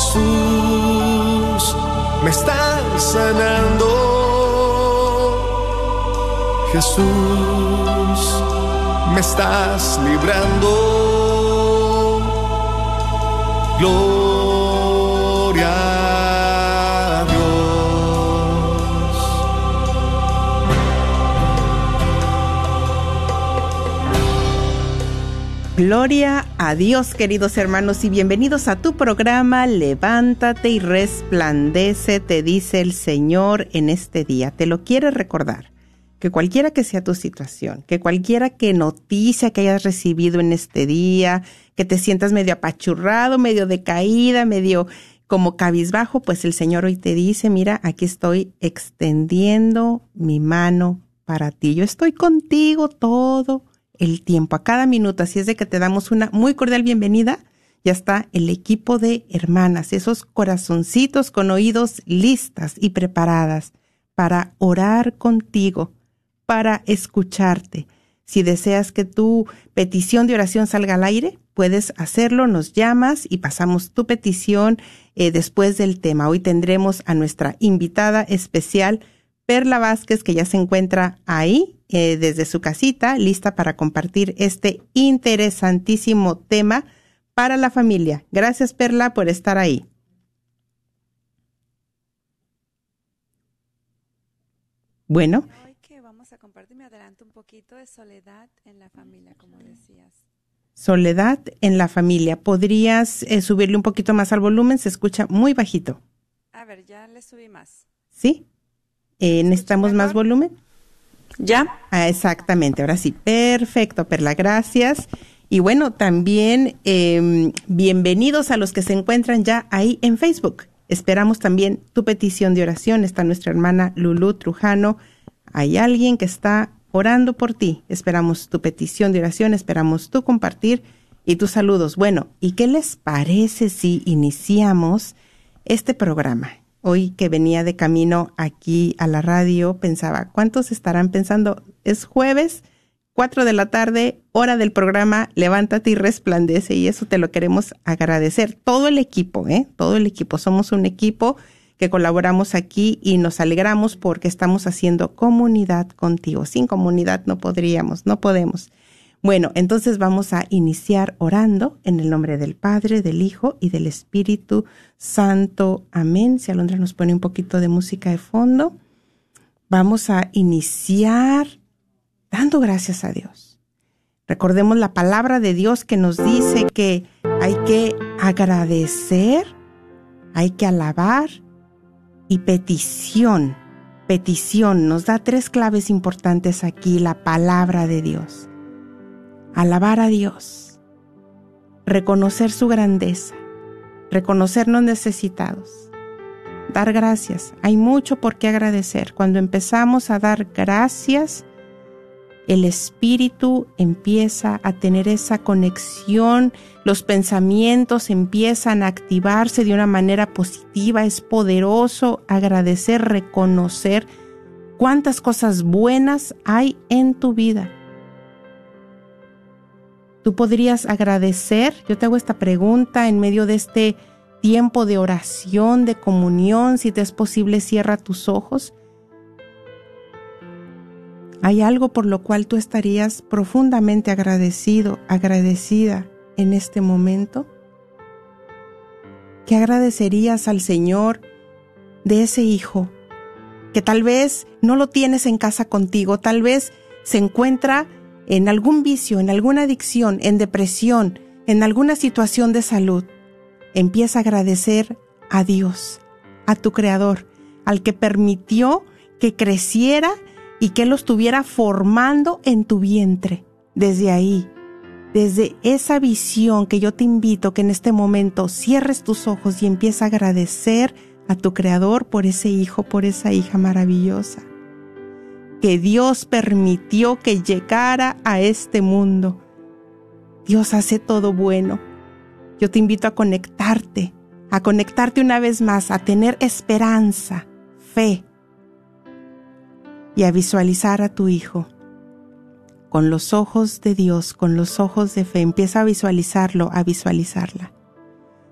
Jesús, me estás sanando. Jesús, me estás librando. Gloria. Gloria a Dios, queridos hermanos, y bienvenidos a tu programa Levántate y resplandece, te dice el Señor en este día. Te lo quiere recordar, que cualquiera que sea tu situación, que cualquiera que noticia que hayas recibido en este día, que te sientas medio apachurrado, medio decaída, medio como cabizbajo, pues el Señor hoy te dice, mira, aquí estoy extendiendo mi mano para ti. Yo estoy contigo todo el tiempo, a cada minuto. Así es de que te damos una muy cordial bienvenida. Ya está el equipo de hermanas, esos corazoncitos con oídos listas y preparadas para orar contigo, para escucharte. Si deseas que tu petición de oración salga al aire, puedes hacerlo, nos llamas y pasamos tu petición eh, después del tema. Hoy tendremos a nuestra invitada especial, Perla Vázquez, que ya se encuentra ahí eh, desde su casita, lista para compartir este interesantísimo tema para la familia. Gracias, Perla, por estar ahí. Bueno. Hoy que vamos a compartir, me adelanto un poquito de soledad en la familia, como decías. Soledad en la familia. ¿Podrías eh, subirle un poquito más al volumen? Se escucha muy bajito. A ver, ya le subí más. ¿Sí? Eh, ¿Necesitamos más volumen? ¿Ya? Ah, exactamente, ahora sí. Perfecto, Perla, gracias. Y bueno, también em, bienvenidos a los que se encuentran ya ahí en Facebook. Esperamos también tu petición de oración. Está nuestra hermana Lulu Trujano. Hay alguien que está orando por ti. Esperamos tu petición de oración, esperamos tu compartir y tus saludos. Bueno, ¿y qué les parece si iniciamos este programa? Hoy que venía de camino aquí a la radio, pensaba, ¿cuántos estarán pensando? Es jueves, 4 de la tarde, hora del programa, levántate y resplandece y eso te lo queremos agradecer. Todo el equipo, ¿eh? Todo el equipo. Somos un equipo que colaboramos aquí y nos alegramos porque estamos haciendo comunidad contigo. Sin comunidad no podríamos, no podemos. Bueno, entonces vamos a iniciar orando en el nombre del Padre, del Hijo y del Espíritu Santo. Amén. Si Alondra nos pone un poquito de música de fondo, vamos a iniciar dando gracias a Dios. Recordemos la palabra de Dios que nos dice que hay que agradecer, hay que alabar y petición. Petición nos da tres claves importantes aquí, la palabra de Dios alabar a Dios, reconocer su grandeza, reconocernos necesitados, dar gracias. Hay mucho por qué agradecer. Cuando empezamos a dar gracias, el espíritu empieza a tener esa conexión, los pensamientos empiezan a activarse de una manera positiva, es poderoso agradecer, reconocer cuántas cosas buenas hay en tu vida. Tú podrías agradecer, yo te hago esta pregunta en medio de este tiempo de oración, de comunión, si te es posible, cierra tus ojos. ¿Hay algo por lo cual tú estarías profundamente agradecido, agradecida en este momento? ¿Qué agradecerías al Señor de ese hijo que tal vez no lo tienes en casa contigo, tal vez se encuentra en algún vicio, en alguna adicción, en depresión, en alguna situación de salud, empieza a agradecer a Dios, a tu Creador, al que permitió que creciera y que lo estuviera formando en tu vientre. desde ahí, desde esa visión que yo te invito que en este momento cierres tus ojos y empieces a agradecer a tu Creador por ese hijo, por esa hija maravillosa, que Dios permitió que llegara a este mundo. Dios hace todo bueno. Yo te invito a conectarte, a conectarte una vez más, a tener esperanza, fe y a visualizar a tu hijo con los ojos de Dios, con los ojos de fe. Empieza a visualizarlo, a visualizarla.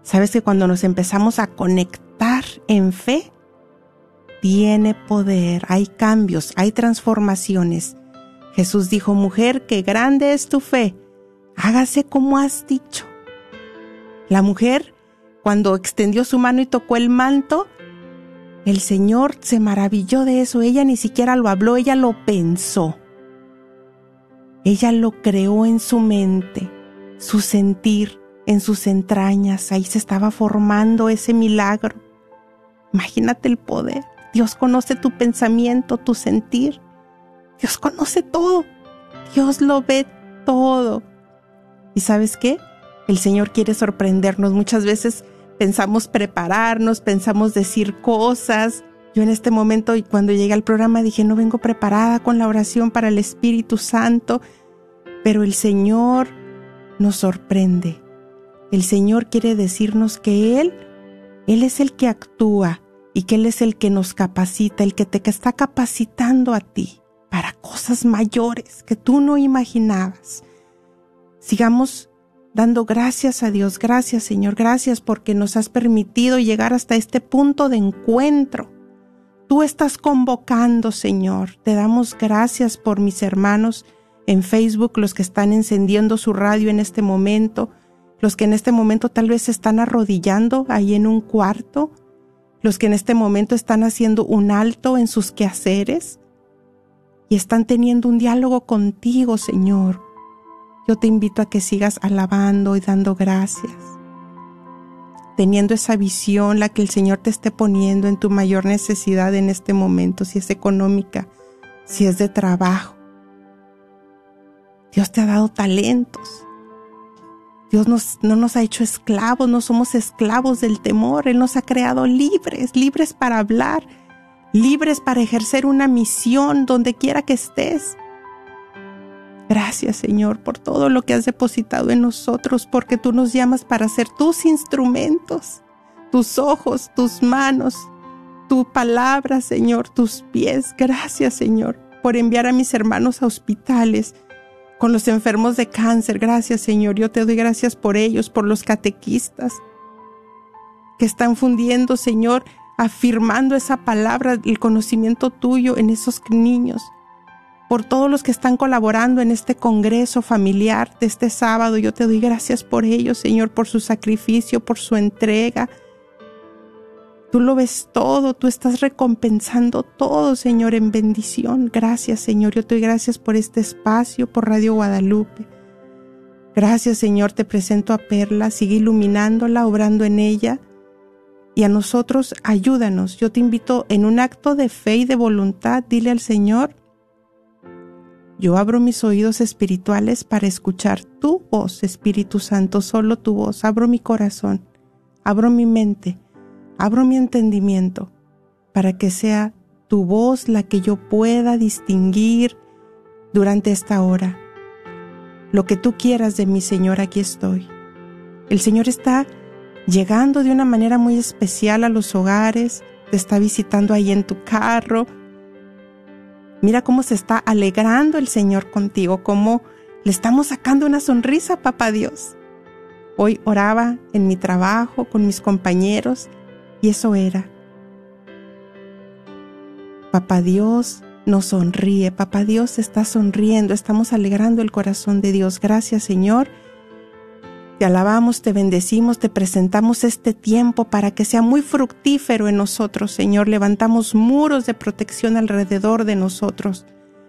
Sabes que cuando nos empezamos a conectar en fe, tiene poder, hay cambios, hay transformaciones. Jesús dijo, mujer, qué grande es tu fe, hágase como has dicho. La mujer, cuando extendió su mano y tocó el manto, el Señor se maravilló de eso, ella ni siquiera lo habló, ella lo pensó. Ella lo creó en su mente, su sentir, en sus entrañas. Ahí se estaba formando ese milagro. Imagínate el poder. Dios conoce tu pensamiento, tu sentir. Dios conoce todo. Dios lo ve todo. ¿Y sabes qué? El Señor quiere sorprendernos. Muchas veces pensamos prepararnos, pensamos decir cosas. Yo en este momento, y cuando llegué al programa, dije, no vengo preparada con la oración para el Espíritu Santo. Pero el Señor nos sorprende. El Señor quiere decirnos que Él, Él es el que actúa y que Él es el que nos capacita, el que te está capacitando a ti para cosas mayores que tú no imaginabas. Sigamos dando gracias a Dios, gracias Señor, gracias porque nos has permitido llegar hasta este punto de encuentro. Tú estás convocando, Señor. Te damos gracias por mis hermanos en Facebook, los que están encendiendo su radio en este momento, los que en este momento tal vez se están arrodillando ahí en un cuarto, los que en este momento están haciendo un alto en sus quehaceres y están teniendo un diálogo contigo, Señor. Yo te invito a que sigas alabando y dando gracias, teniendo esa visión, la que el Señor te esté poniendo en tu mayor necesidad en este momento, si es económica, si es de trabajo, Dios te ha dado talentos. Dios no nos ha hecho esclavos, no somos esclavos del temor. Él nos ha creado libres, libres para hablar, libres para ejercer una misión donde quiera que estés. Gracias Señor por todo lo que has depositado en nosotros, porque tú nos llamas para ser tus instrumentos, tus ojos, tus manos, tu palabra Señor, tus pies. Gracias Señor por enviar a mis hermanos a hospitales con los enfermos de cáncer. Gracias Señor, yo te doy gracias por ellos, por los catequistas que están fundiendo, Señor, afirmando esa palabra, el conocimiento tuyo en esos niños, por todos los que están colaborando en este congreso familiar de este sábado. Yo te doy gracias por ellos, Señor, por su sacrificio, por su entrega, Tú lo ves todo, tú estás recompensando todo, Señor, en bendición. Gracias, Señor. Yo te doy gracias por este espacio, por Radio Guadalupe. Gracias, Señor. Te presento a Perla. Sigue iluminándola, obrando en ella. Y a nosotros, ayúdanos. Yo te invito en un acto de fe y de voluntad, dile al Señor, yo abro mis oídos espirituales para escuchar tu voz, Espíritu Santo, solo tu voz. Abro mi corazón, abro mi mente abro mi entendimiento para que sea tu voz la que yo pueda distinguir durante esta hora. Lo que tú quieras de mi Señor, aquí estoy. El Señor está llegando de una manera muy especial a los hogares, te está visitando ahí en tu carro. Mira cómo se está alegrando el Señor contigo, cómo le estamos sacando una sonrisa, papá Dios. Hoy oraba en mi trabajo con mis compañeros y eso era. Papá Dios nos sonríe, Papá Dios está sonriendo, estamos alegrando el corazón de Dios. Gracias Señor. Te alabamos, te bendecimos, te presentamos este tiempo para que sea muy fructífero en nosotros, Señor. Levantamos muros de protección alrededor de nosotros.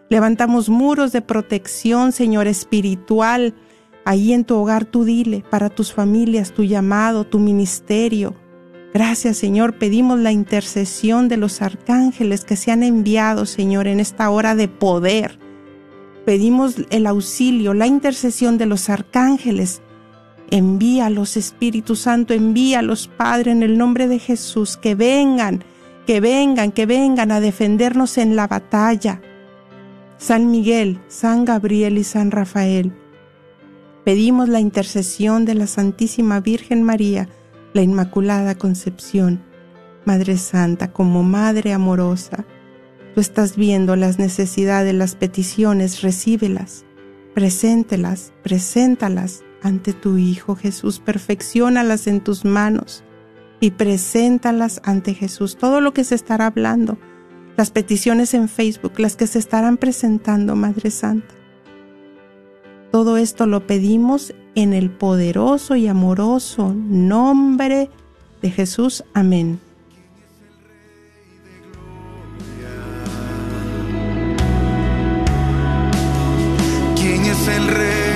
Levantamos muros de protección, Señor, espiritual. Ahí en tu hogar tú dile, para tus familias, tu llamado, tu ministerio, Gracias Señor, pedimos la intercesión de los arcángeles que se han enviado, Señor, en esta hora de poder. Pedimos el auxilio, la intercesión de los arcángeles. Envía los Espíritu Santo, envía los Padre en el nombre de Jesús, que vengan, que vengan, que vengan a defendernos en la batalla. San Miguel, San Gabriel y San Rafael. Pedimos la intercesión de la Santísima Virgen María, la Inmaculada Concepción. Madre Santa, como Madre amorosa, tú estás viendo las necesidades, las peticiones, recíbelas, preséntelas, preséntalas ante tu Hijo Jesús, perfeccionalas en tus manos y preséntalas ante Jesús. Todo lo que se estará hablando, las peticiones en Facebook, las que se estarán presentando, Madre Santa. Todo esto lo pedimos en el poderoso y amoroso nombre de Jesús. Amén. ¿Quién es el Rey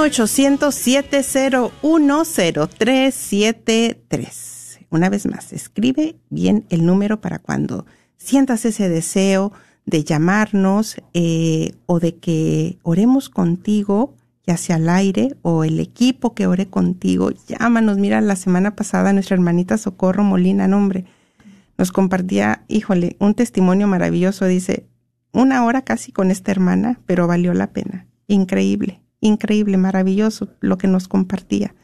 1-800-701-0373. Una vez más, escribe bien el número para cuando sientas ese deseo de llamarnos eh, o de que oremos contigo, ya sea al aire o el equipo que ore contigo. Llámanos. Mira, la semana pasada nuestra hermanita Socorro Molina, nombre, nos compartía, híjole, un testimonio maravilloso. Dice, una hora casi con esta hermana, pero valió la pena. Increíble, increíble, maravilloso lo que nos compartía.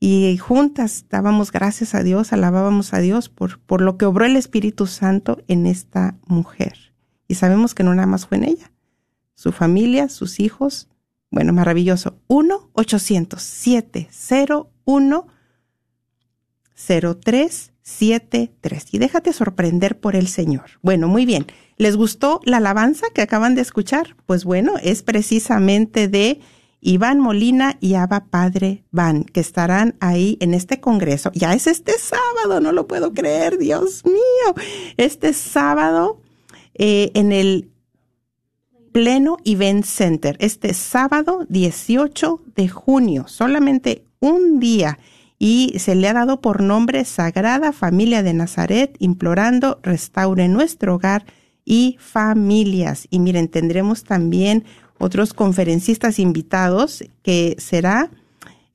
Y juntas dábamos gracias a Dios, alabábamos a Dios por, por lo que obró el Espíritu Santo en esta mujer. Y sabemos que no nada más fue en ella, su familia, sus hijos. Bueno, maravilloso. 1-800-701 0373 y déjate sorprender por el Señor. Bueno, muy bien. ¿Les gustó la alabanza que acaban de escuchar? Pues bueno, es precisamente de Iván Molina y Abba Padre Van, que estarán ahí en este congreso. Ya es este sábado, no lo puedo creer, Dios mío. Este sábado eh, en el Pleno Event Center, este sábado 18 de junio, solamente un día y se le ha dado por nombre Sagrada Familia de Nazaret, implorando restaure nuestro hogar y familias. Y miren, tendremos también otros conferencistas invitados que será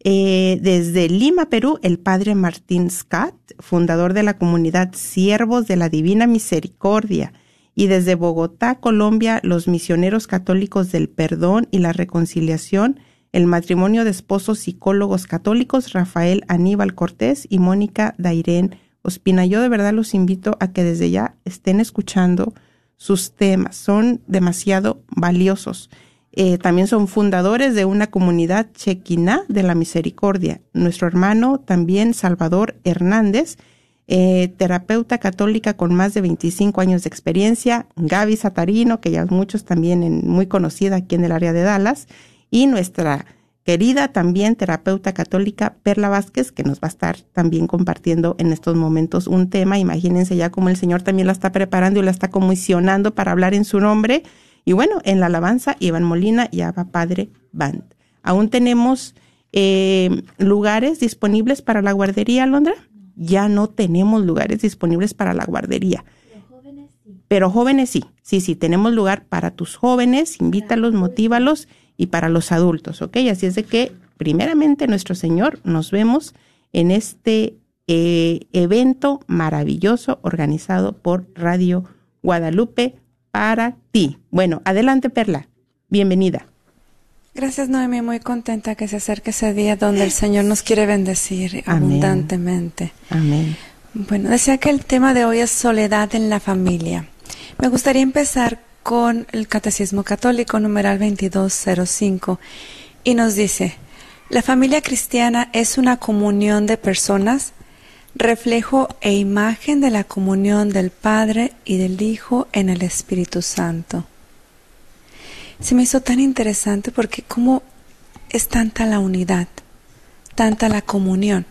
eh, desde Lima, Perú, el padre Martín Scott, fundador de la comunidad Siervos de la Divina Misericordia. Y desde Bogotá, Colombia, los misioneros católicos del perdón y la reconciliación, el matrimonio de esposos psicólogos católicos Rafael Aníbal Cortés y Mónica Dairén Ospina. Yo de verdad los invito a que desde ya estén escuchando sus temas, son demasiado valiosos. Eh, también son fundadores de una comunidad chequiná de la misericordia. Nuestro hermano también Salvador Hernández, eh, terapeuta católica con más de 25 años de experiencia, Gaby Satarino, que ya muchos también en, muy conocida aquí en el área de Dallas, y nuestra querida también terapeuta católica Perla Vázquez, que nos va a estar también compartiendo en estos momentos un tema. Imagínense ya como el Señor también la está preparando y la está comisionando para hablar en su nombre. Y bueno, en la alabanza, Iván Molina y Abba Padre Band. Aún tenemos eh, lugares disponibles para la guardería, Alondra. Ya no tenemos lugares disponibles para la guardería. Pero jóvenes sí, sí, sí, tenemos lugar para tus jóvenes, invítalos, motívalos y para los adultos, ¿ok? Así es de que, primeramente, nuestro Señor, nos vemos en este eh, evento maravilloso organizado por Radio Guadalupe para ti. Bueno, adelante Perla, bienvenida. Gracias, Noemi. Muy contenta que se acerque ese día donde el Señor nos quiere bendecir Amén. abundantemente. Amén. Bueno, decía que el tema de hoy es soledad en la familia. Me gustaría empezar con el Catecismo Católico, numeral 2205, y nos dice, la familia cristiana es una comunión de personas, reflejo e imagen de la comunión del Padre y del Hijo en el Espíritu Santo. Se me hizo tan interesante porque cómo es tanta la unidad, tanta la comunión.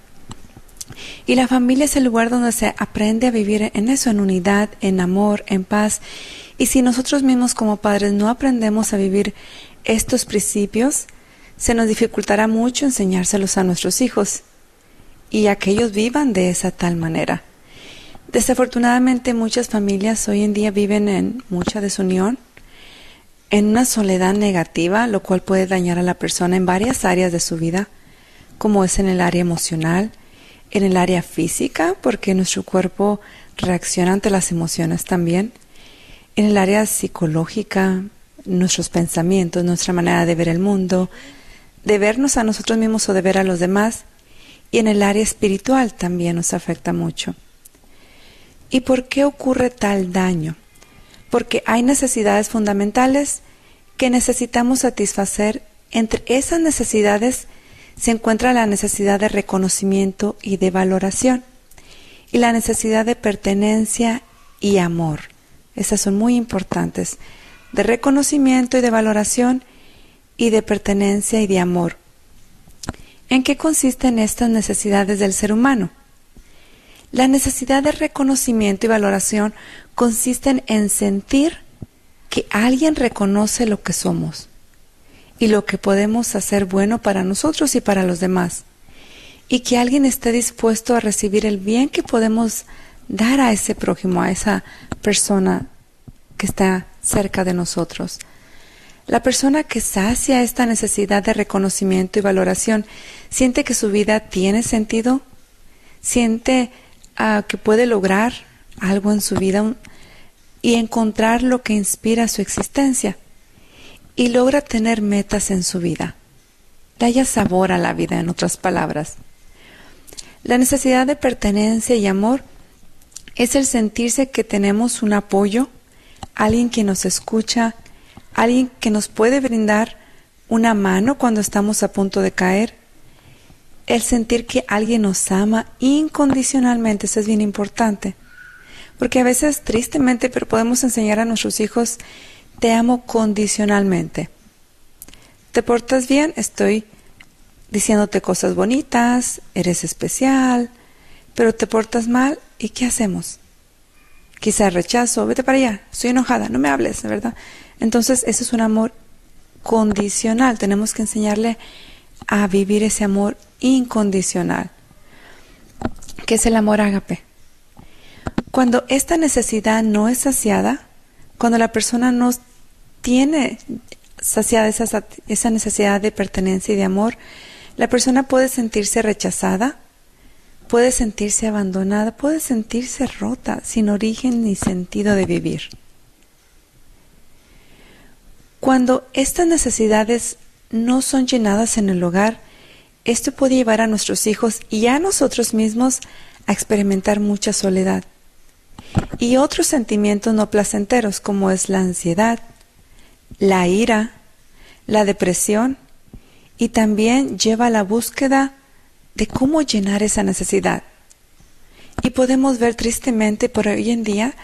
Y la familia es el lugar donde se aprende a vivir en eso, en unidad, en amor, en paz. Y si nosotros mismos como padres no aprendemos a vivir estos principios, se nos dificultará mucho enseñárselos a nuestros hijos y a que ellos vivan de esa tal manera. Desafortunadamente muchas familias hoy en día viven en mucha desunión, en una soledad negativa, lo cual puede dañar a la persona en varias áreas de su vida, como es en el área emocional, en el área física, porque nuestro cuerpo reacciona ante las emociones también, en el área psicológica, nuestros pensamientos, nuestra manera de ver el mundo, de vernos a nosotros mismos o de ver a los demás, y en el área espiritual también nos afecta mucho. ¿Y por qué ocurre tal daño? Porque hay necesidades fundamentales que necesitamos satisfacer. Entre esas necesidades se encuentra la necesidad de reconocimiento y de valoración, y la necesidad de pertenencia y amor. Esas son muy importantes, de reconocimiento y de valoración, y de pertenencia y de amor. ¿En qué consisten estas necesidades del ser humano? La necesidad de reconocimiento y valoración consisten en sentir que alguien reconoce lo que somos y lo que podemos hacer bueno para nosotros y para los demás, y que alguien esté dispuesto a recibir el bien que podemos dar a ese prójimo, a esa persona que está cerca de nosotros. La persona que sacia esta necesidad de reconocimiento y valoración siente que su vida tiene sentido, siente uh, que puede lograr algo en su vida y encontrar lo que inspira su existencia y logra tener metas en su vida. Le haya sabor a la vida, en otras palabras. La necesidad de pertenencia y amor es el sentirse que tenemos un apoyo, alguien que nos escucha, alguien que nos puede brindar una mano cuando estamos a punto de caer, el sentir que alguien nos ama incondicionalmente, eso es bien importante. Porque a veces, tristemente, pero podemos enseñar a nuestros hijos, te amo condicionalmente. Te portas bien, estoy diciéndote cosas bonitas, eres especial, pero te portas mal, ¿y qué hacemos? Quizá rechazo, vete para allá, estoy enojada, no me hables, ¿verdad? Entonces, ese es un amor condicional. Tenemos que enseñarle a vivir ese amor incondicional, que es el amor ágape. Cuando esta necesidad no es saciada, cuando la persona no tiene saciada esa, esa necesidad de pertenencia y de amor, la persona puede sentirse rechazada, puede sentirse abandonada, puede sentirse rota, sin origen ni sentido de vivir. Cuando estas necesidades no son llenadas en el hogar, esto puede llevar a nuestros hijos y a nosotros mismos a experimentar mucha soledad y otros sentimientos no placenteros como es la ansiedad, la ira, la depresión y también lleva a la búsqueda de cómo llenar esa necesidad. Y podemos ver tristemente por hoy en día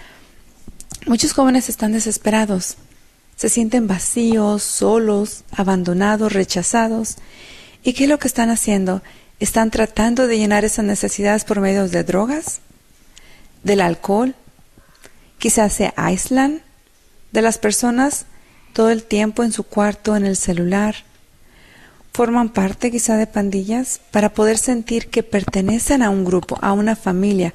muchos jóvenes están desesperados se sienten vacíos, solos, abandonados, rechazados. ¿Y qué es lo que están haciendo? ¿Están tratando de llenar esas necesidades por medio de drogas? ¿Del alcohol? Quizás se aíslan de las personas todo el tiempo en su cuarto, en el celular. Forman parte quizá de pandillas para poder sentir que pertenecen a un grupo, a una familia,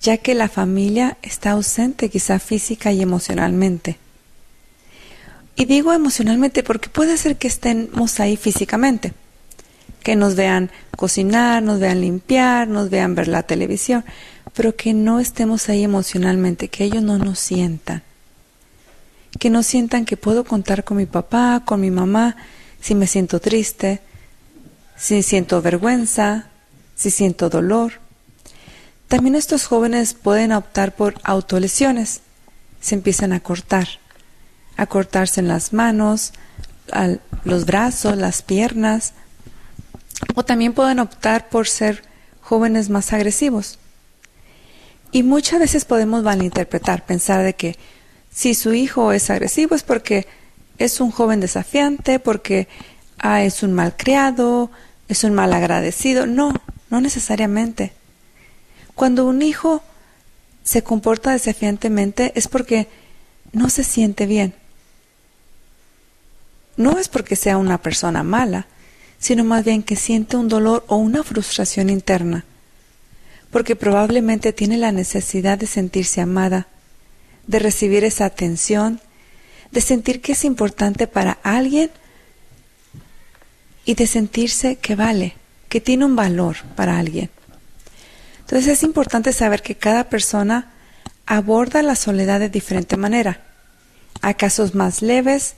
ya que la familia está ausente quizá física y emocionalmente. Y digo emocionalmente porque puede ser que estemos ahí físicamente, que nos vean cocinar, nos vean limpiar, nos vean ver la televisión, pero que no estemos ahí emocionalmente, que ellos no nos sientan. Que no sientan que puedo contar con mi papá, con mi mamá, si me siento triste, si siento vergüenza, si siento dolor. También estos jóvenes pueden optar por autolesiones. Se empiezan a cortar, a cortarse en las manos, los brazos, las piernas, o también pueden optar por ser jóvenes más agresivos. Y muchas veces podemos malinterpretar, pensar de que si su hijo es agresivo es porque es un joven desafiante, porque ah, es un malcriado, es un mal agradecido. No, no necesariamente. Cuando un hijo se comporta desafiantemente es porque no se siente bien. No es porque sea una persona mala, sino más bien que siente un dolor o una frustración interna, porque probablemente tiene la necesidad de sentirse amada, de recibir esa atención, de sentir que es importante para alguien y de sentirse que vale, que tiene un valor para alguien. Entonces es importante saber que cada persona aborda la soledad de diferente manera. Hay casos más leves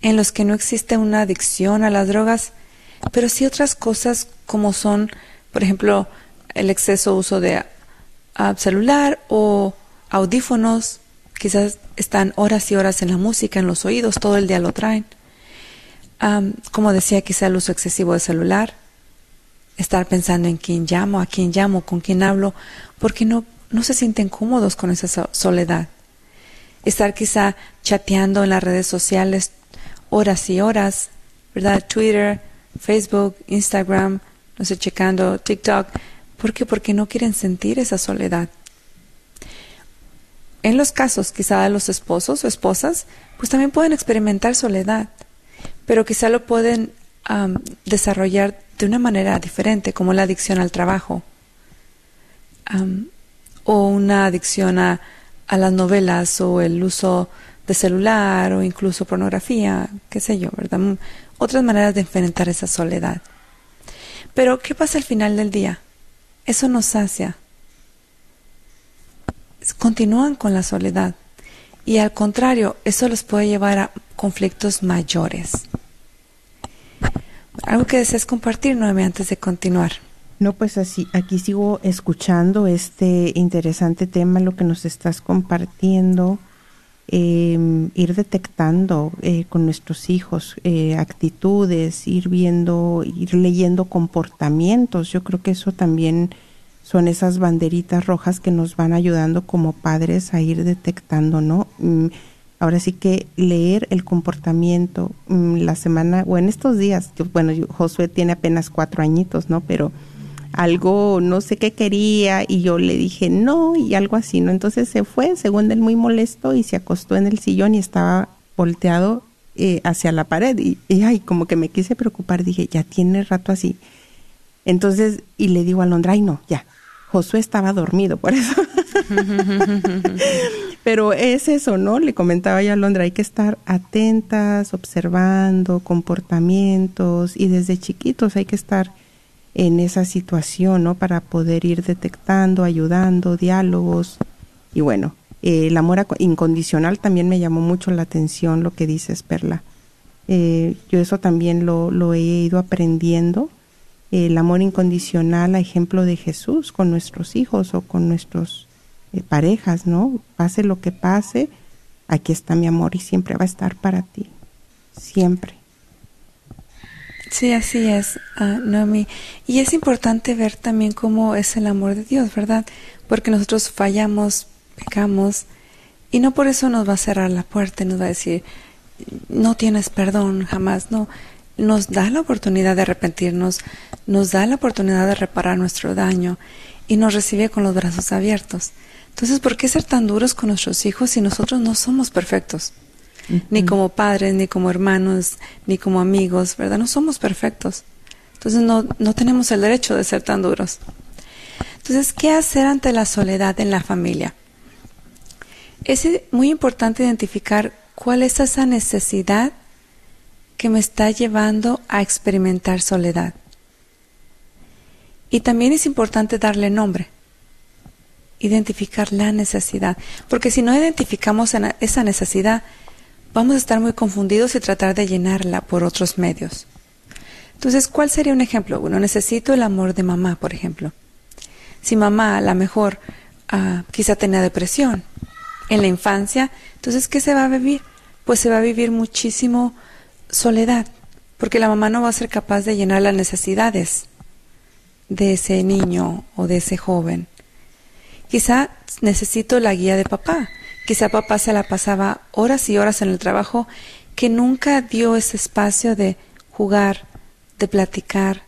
en los que no existe una adicción a las drogas, pero sí otras cosas como son, por ejemplo, el exceso uso de ah, celular o audífonos, quizás están horas y horas en la música, en los oídos, todo el día lo traen. Am, como decía, quizá el uso excesivo de celular, estar pensando en quién llamo, a quién llamo, con quién hablo, porque no, no se sienten cómodos con esa so- soledad. Estar quizá chateando en las redes sociales horas y horas, ¿verdad? Twitter, Facebook, Instagram, no sé, checando TikTok. ¿Por qué? Porque no quieren sentir esa soledad. En los casos quizá de los esposos o esposas, pues también pueden experimentar soledad, pero quizá lo pueden am, desarrollar de una manera diferente, como la adicción al trabajo, am, o una adicción a, a las novelas o el uso de celular o incluso pornografía, qué sé yo, ¿verdad? Mm, Otras maneras de enfrentar esa soledad. Pero, ¿qué pasa al final del día? Eso nos sacia. Continúan con la soledad. Y al contrario, eso los puede llevar a conflictos mayores. Algo que desees compartir, Noemi, antes de continuar. No, pues así, aquí sigo escuchando este interesante tema, lo que nos estás compartiendo, eh, ir detectando eh, con nuestros hijos eh, actitudes, ir viendo, ir leyendo comportamientos. Yo creo que eso también son esas banderitas rojas que nos van ayudando como padres a ir detectando, ¿no? Mm, ahora sí que leer el comportamiento mm, la semana o en estos días, bueno, yo- Josué tiene apenas cuatro añitos, ¿no? Pero algo, no sé qué quería y yo le dije no y algo así, ¿no? Entonces se fue, según él muy molesto y se acostó en el sillón y estaba volteado eh, hacia la pared y, y, ay, como que me quise preocupar, dije, ya tiene rato así. Entonces, y le digo a Londra, ay no, ya, Josué estaba dormido, por eso. Pero es eso, ¿no? Le comentaba yo a Londra, hay que estar atentas, observando comportamientos y desde chiquitos hay que estar en esa situación, ¿no? Para poder ir detectando, ayudando, diálogos. Y bueno, eh, el amor incondicional también me llamó mucho la atención lo que dices, Perla. Eh, yo eso también lo he ido aprendiendo. El amor incondicional a ejemplo de Jesús con nuestros hijos o con nuestros eh, parejas, ¿no? Pase lo que pase, aquí está mi amor y siempre va a estar para ti. Siempre. Sí, así es, Noemi. Y es importante ver también cómo es el amor de Dios, ¿verdad? Porque nosotros fallamos, pecamos, y no por eso nos va a cerrar la puerta nos va a decir, no tienes perdón jamás, no. Nos da la oportunidad de arrepentirnos, nos da la oportunidad de reparar nuestro daño y nos recibe con los brazos abiertos. Entonces, ¿por qué ser tan duros con nuestros hijos si nosotros no somos perfectos? Ni como padres, ni como hermanos, ni como amigos, ¿verdad? No somos perfectos. Entonces no, no tenemos el derecho de ser tan duros. Entonces, ¿qué hacer ante la soledad en la familia? Es muy importante identificar cuál es esa necesidad que me está llevando a experimentar soledad. Y también es importante darle nombre, identificar la necesidad, porque si no identificamos esa necesidad, vamos a estar muy confundidos y tratar de llenarla por otros medios. Entonces, ¿cuál sería un ejemplo? Bueno, necesito el amor de mamá, por ejemplo. Si mamá a lo mejor ah, quizá tenía depresión en la infancia, entonces, ¿qué se va a vivir? Pues se va a vivir muchísimo soledad, porque la mamá no va a ser capaz de llenar las necesidades de ese niño o de ese joven. Quizá necesito la guía de papá. Quizá papá se la pasaba horas y horas en el trabajo que nunca dio ese espacio de jugar, de platicar,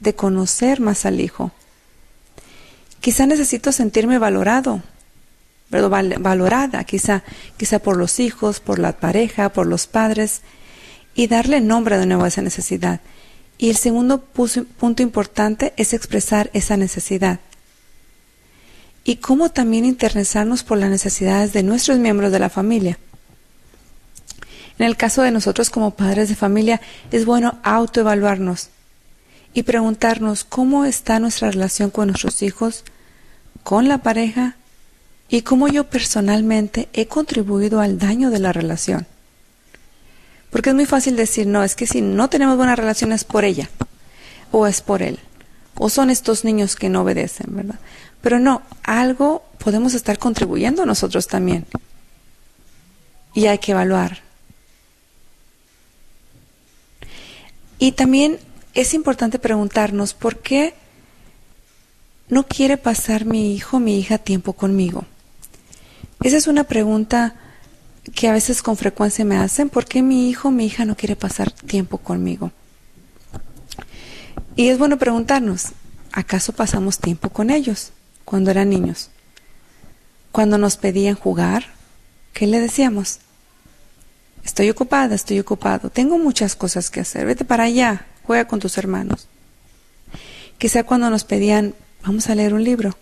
de conocer más al hijo. Quizá necesito sentirme valorado. Val- valorada, quizá, quizá por los hijos, por la pareja, por los padres, y darle nombre de nuevo a esa necesidad. Y el segundo punto importante es expresar esa necesidad. Y cómo también interesarnos por las necesidades de nuestros miembros de la familia. En el caso de nosotros como padres de familia, es bueno autoevaluarnos y preguntarnos cómo está nuestra relación con nuestros hijos, con la pareja y cómo yo personalmente he contribuido al daño de la relación. Porque es muy fácil decir, no, es que si no tenemos buena relación es por ella o es por él o son estos niños que no obedecen, ¿verdad? Pero no, algo podemos estar contribuyendo nosotros también. Y hay que evaluar. Y también es importante preguntarnos por qué no quiere pasar mi hijo, mi hija tiempo conmigo. Esa es una pregunta que a veces con frecuencia me hacen, ¿por qué mi hijo, mi hija no quiere pasar tiempo conmigo? Y es bueno preguntarnos, ¿acaso pasamos tiempo con ellos cuando eran niños? Cuando nos pedían jugar, ¿qué le decíamos? Estoy ocupada, estoy ocupado, tengo muchas cosas que hacer, vete para allá, juega con tus hermanos. Quizá cuando nos pedían, vamos a leer un libro.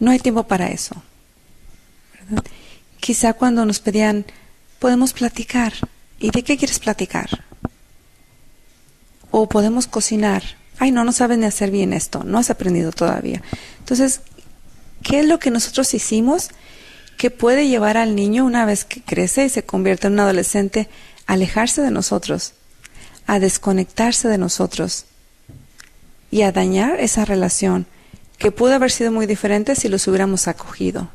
No hay tiempo para eso. ¿verdad? Quizá cuando nos pedían, podemos platicar. ¿Y de qué quieres platicar? O podemos cocinar. Ay, no, no sabes ni hacer bien esto, no has aprendido todavía. Entonces, ¿qué es lo que nosotros hicimos que puede llevar al niño una vez que crece y se convierte en un adolescente a alejarse de nosotros, a desconectarse de nosotros y a dañar esa relación que pudo haber sido muy diferente si los hubiéramos acogido?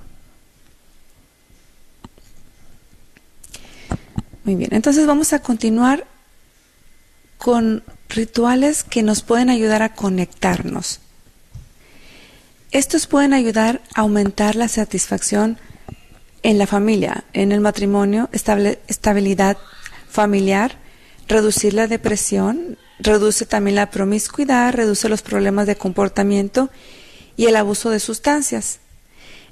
Muy bien, entonces vamos a continuar con rituales que nos pueden ayudar a conectarnos. Estos pueden ayudar a aumentar la satisfacción en la familia, en el matrimonio, estable- estabilidad familiar, reducir la depresión, reduce también la promiscuidad, reduce los problemas de comportamiento y el abuso de sustancias.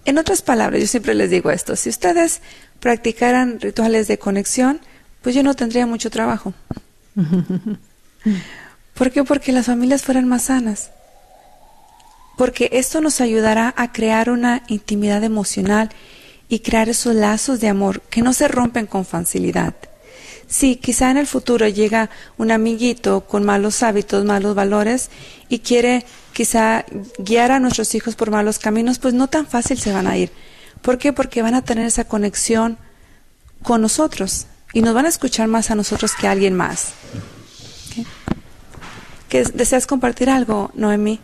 En otras palabras, yo siempre les digo esto, si ustedes practicaran rituales de conexión, pues yo no tendría mucho trabajo. ¿Por qué? Porque las familias fueran más sanas. Porque esto nos ayudará a crear una intimidad emocional y crear esos lazos de amor que no se rompen con facilidad. Sí, quizá en el futuro llega un amiguito con malos hábitos, malos valores y quiere quizá guiar a nuestros hijos por malos caminos, pues no tan fácil se van a ir. ¿Por qué? Porque van a tener esa conexión con nosotros y nos van a escuchar más a nosotros que a alguien más. ¿Que ¿Deseas compartir algo, Noemi?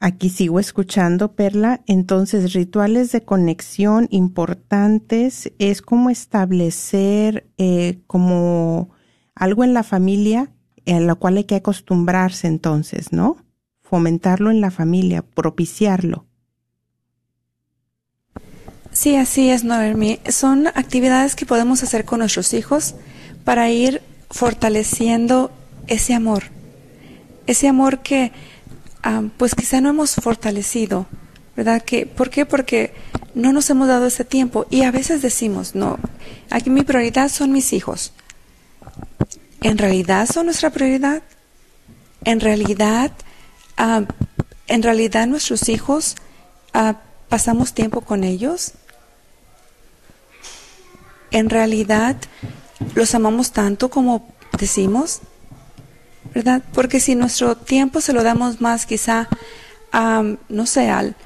Aquí sigo escuchando, Perla. Entonces, rituales de conexión importantes es como establecer eh, como algo en la familia a lo cual hay que acostumbrarse entonces, ¿no? Fomentarlo en la familia, propiciarlo. Sí, así es, Noemi. Son actividades que podemos hacer con nuestros hijos para ir fortaleciendo ese amor. Ese amor que, ah, pues quizá no hemos fortalecido, ¿verdad? Que, ¿Por qué? Porque no nos hemos dado ese tiempo. Y a veces decimos, no, aquí mi prioridad son mis hijos. ¿En realidad son nuestra prioridad? ¿En realidad, ah, en realidad nuestros hijos ah, pasamos tiempo con ellos? ¿En realidad los amamos tanto como decimos? ¿verdad? Porque si nuestro tiempo se lo damos más quizá a, no sé, al,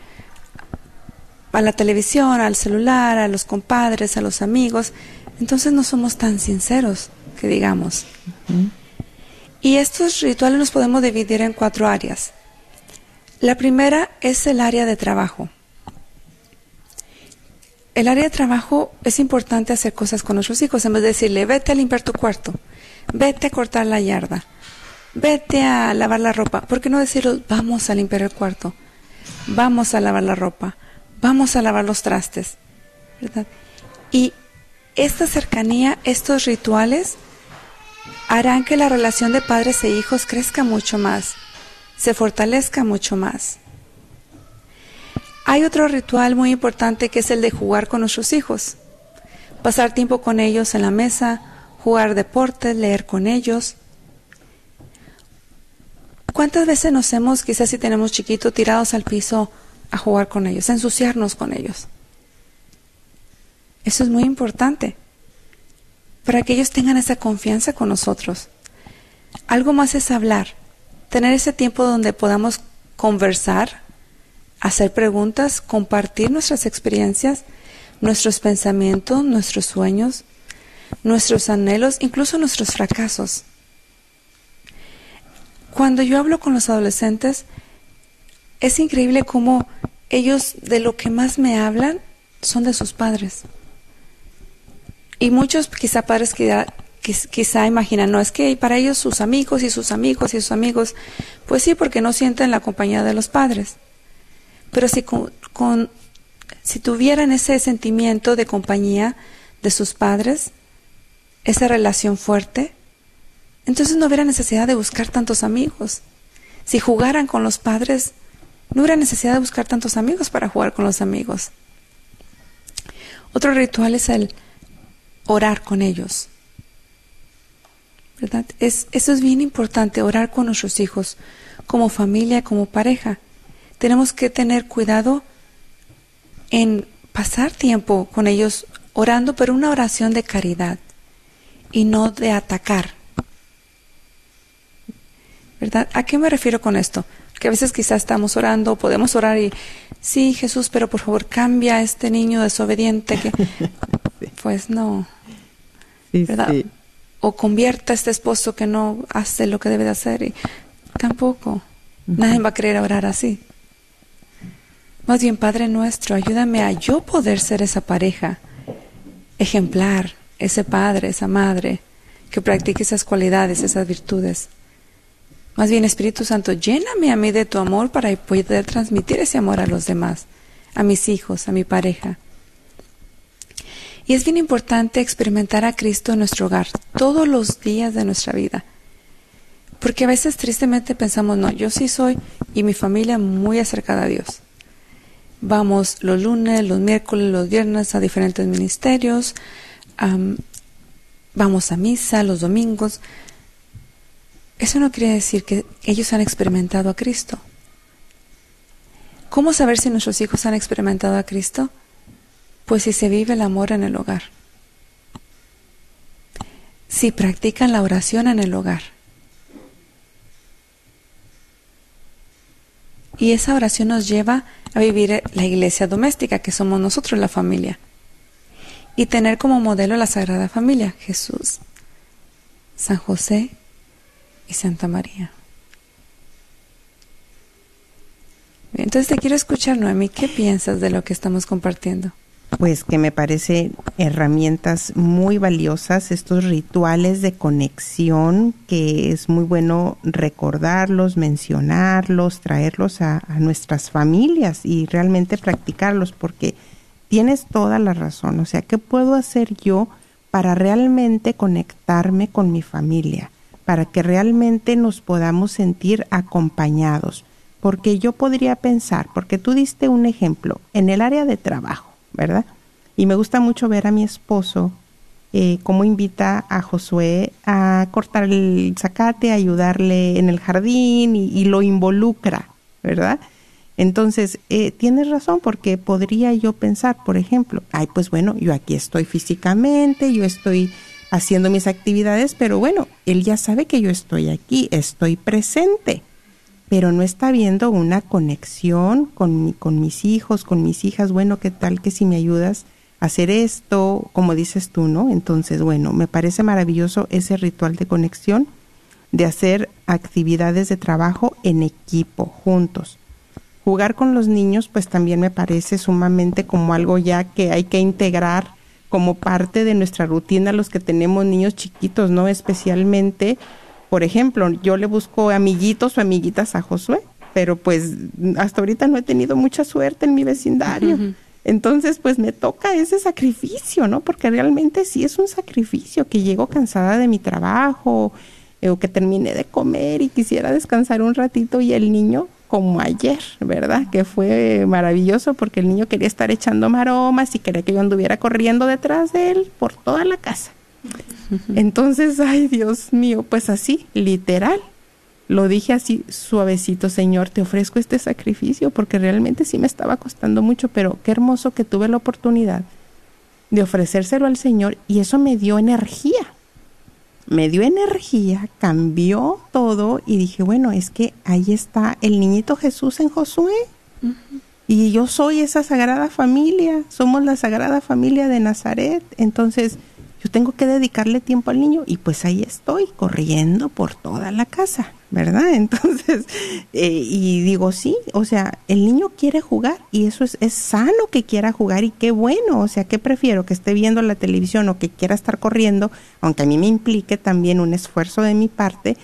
a la televisión, al celular, a los compadres, a los amigos, entonces no somos tan sinceros, que digamos. Y estos rituales los podemos dividir en cuatro áreas. La primera es el área de trabajo. El área de trabajo es importante hacer cosas con nuestros hijos, en vez de decirle, vete a limpiar tu cuarto, vete a cortar la yarda, vete a lavar la ropa. ¿Por qué no decirlo, vamos a limpiar el cuarto, vamos a lavar la ropa, vamos a lavar los trastes? ¿verdad? Y esta cercanía, estos rituales, harán que la relación de padres e hijos crezca mucho más, se fortalezca mucho más. Hay otro ritual muy importante que es el de jugar con nuestros hijos. Pasar tiempo con ellos en la mesa, jugar deportes, leer con ellos. ¿Cuántas veces nos hemos, quizás si tenemos chiquitos, tirados al piso a jugar con ellos, a ensuciarnos con ellos? Eso es muy importante para que ellos tengan esa confianza con nosotros. Algo más es hablar, tener ese tiempo donde podamos conversar, hacer preguntas, compartir nuestras experiencias, nuestros pensamientos, nuestros sueños, nuestros anhelos, incluso nuestros fracasos. Cuando yo hablo con los adolescentes, es increíble cómo ellos de lo que más me hablan son de sus padres. Y muchos quizá padres que quizá imaginan, no, es que para ellos sus amigos y sus amigos y sus amigos, pues sí, porque no sienten la compañía de los padres. Pero si, con, si tuvieran ese sentimiento de compañía de sus padres, esa relación fuerte, entonces no hubiera necesidad de buscar tantos amigos. Si jugaran con los padres, no hubiera necesidad de buscar tantos amigos para jugar con los amigos. Otro ritual es el orar con ellos. ¿Verdad? Es, eso es bien importante, orar con nuestros hijos, como familia, como pareja tenemos que tener cuidado en pasar tiempo con ellos orando, pero una oración de caridad y no de atacar. ¿Verdad? ¿A qué me refiero con esto? Que a veces quizás estamos orando, podemos orar y, sí, Jesús, pero por favor cambia a este niño desobediente que... Pues no. ¿Verdad? O convierta a este esposo que no hace lo que debe de hacer y tampoco. Nadie va a querer orar así. Más bien, Padre nuestro, ayúdame a yo poder ser esa pareja ejemplar, ese padre, esa madre, que practique esas cualidades, esas virtudes. Más bien, Espíritu Santo, lléname a mí de tu amor para poder transmitir ese amor a los demás, a mis hijos, a mi pareja. Y es bien importante experimentar a Cristo en nuestro hogar todos los días de nuestra vida. Porque a veces tristemente pensamos, no, yo sí soy y mi familia muy acercada a Dios. Vamos los lunes, los miércoles, los viernes a diferentes ministerios. vamos a misa los domingos. Eso no quiere decir que ellos han experimentado a Cristo. ¿Cómo saber si nuestros hijos han experimentado a Cristo? Pues si se vive el amor en el hogar. Si practican la oración en el hogar. Y esa oración nos lleva a vivir la iglesia doméstica, que somos nosotros la familia. Y tener como modelo la Sagrada Familia, Jesús, San José y Santa María. Entonces te quiero escuchar, Noemi, ¿qué piensas de lo que estamos compartiendo? Pues que me parece herramientas muy valiosas, estos rituales de conexión, que es muy bueno recordarlos, mencionarlos, traerlos a, nuestras familias y realmente practicarlos, porque tienes toda la razón. O sea, ¿qué puedo hacer yo para realmente conectarme con mi familia? Para que realmente nos podamos sentir acompañados. Porque yo podría pensar, porque tú diste un ejemplo, en el área de trabajo ¿verdad? Y me gusta mucho ver a mi esposo eh, cómo invita a Josué a cortar el zacate, a ayudarle en el jardín y, lo involucra, ¿verdad? Entonces, eh, tienes razón porque podría yo pensar, por ejemplo, ay, pues bueno, yo aquí estoy físicamente, yo estoy haciendo mis actividades, pero bueno, él ya sabe que yo estoy aquí, estoy presente, pero no está viendo una conexión con, con mis hijos, con mis hijas, bueno, ¿qué tal que si me ayudas a hacer esto, como dices tú, ¿no? Entonces, bueno, me parece maravilloso ese ritual de conexión, de hacer actividades de trabajo en equipo, juntos. Jugar con los niños, pues también me parece sumamente como algo ya que hay que integrar como parte de nuestra rutina los que tenemos niños chiquitos, ¿no? Especialmente, por ejemplo, yo le busco amiguitos o amiguitas a Josué, pero pues hasta ahorita no he tenido mucha suerte en mi vecindario. Entonces, pues me toca ese sacrificio, ¿no? Porque realmente sí es un sacrificio que llego cansada de mi trabajo eh, o que terminé de comer y quisiera descansar un ratito y el niño como ayer, ¿verdad? Que fue maravilloso porque el niño quería estar echando maromas y quería que yo anduviera corriendo detrás de él por toda la casa. Entonces, ay Dios mío, pues así, literal. Lo dije así suavecito, Señor, te ofrezco este sacrificio porque realmente sí me estaba costando mucho, pero qué hermoso que tuve la oportunidad de ofrecérselo al Señor y eso me dio energía. Me dio energía, cambió todo y dije, bueno, es que ahí está el niñito Jesús en Josué. Y yo soy esa sagrada familia, somos la sagrada familia de Nazaret. Entonces, yo tengo que dedicarle tiempo al niño y pues ahí estoy corriendo por toda la casa, ¿verdad? Entonces, eh, y digo, sí, o sea, el niño quiere jugar y eso es, es sano que quiera jugar y qué bueno, o sea, ¿qué prefiero? Que esté viendo la televisión o que quiera estar corriendo, aunque a mí me implique también un esfuerzo de mi parte,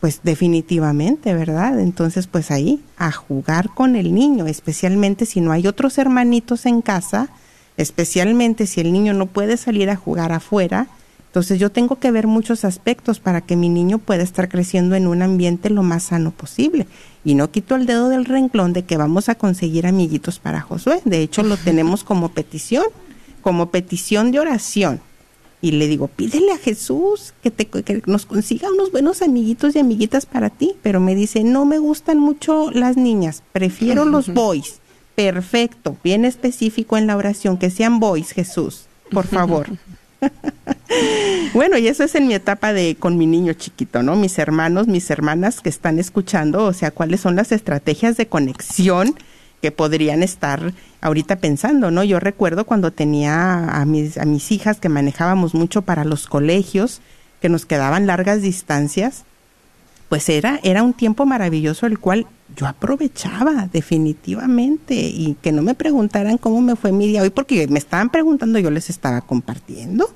pues definitivamente, ¿verdad? Entonces, pues ahí, a jugar con el niño, especialmente si no hay otros hermanitos en casa, especialmente si el niño no puede salir a jugar afuera. Entonces yo tengo que ver muchos aspectos para que mi niño pueda estar creciendo en un ambiente lo más sano posible. Y no quito el dedo del renglón de que vamos a conseguir amiguitos para Josué. De hecho, lo tenemos como petición, como petición de oración. Y le digo, pídele a Jesús que, te, que nos consiga unos buenos amiguitos y amiguitas para ti. Pero me dice, no me gustan mucho las niñas, prefiero los boys. Perfecto, bien específico en la oración, que sean boys, Jesús, por favor. bueno, y eso es en mi etapa de con mi niño chiquito, ¿no? Mis hermanos, mis hermanas que están escuchando, o sea, cuáles son las estrategias de conexión que podrían estar ahorita pensando, ¿no? Yo recuerdo cuando tenía a mis, a mis hijas que manejábamos mucho para los colegios, que nos quedaban largas distancias, pues era, era un tiempo maravilloso el cual yo aprovechaba definitivamente y que no me preguntaran cómo me fue mi día hoy porque me estaban preguntando, yo les estaba compartiendo,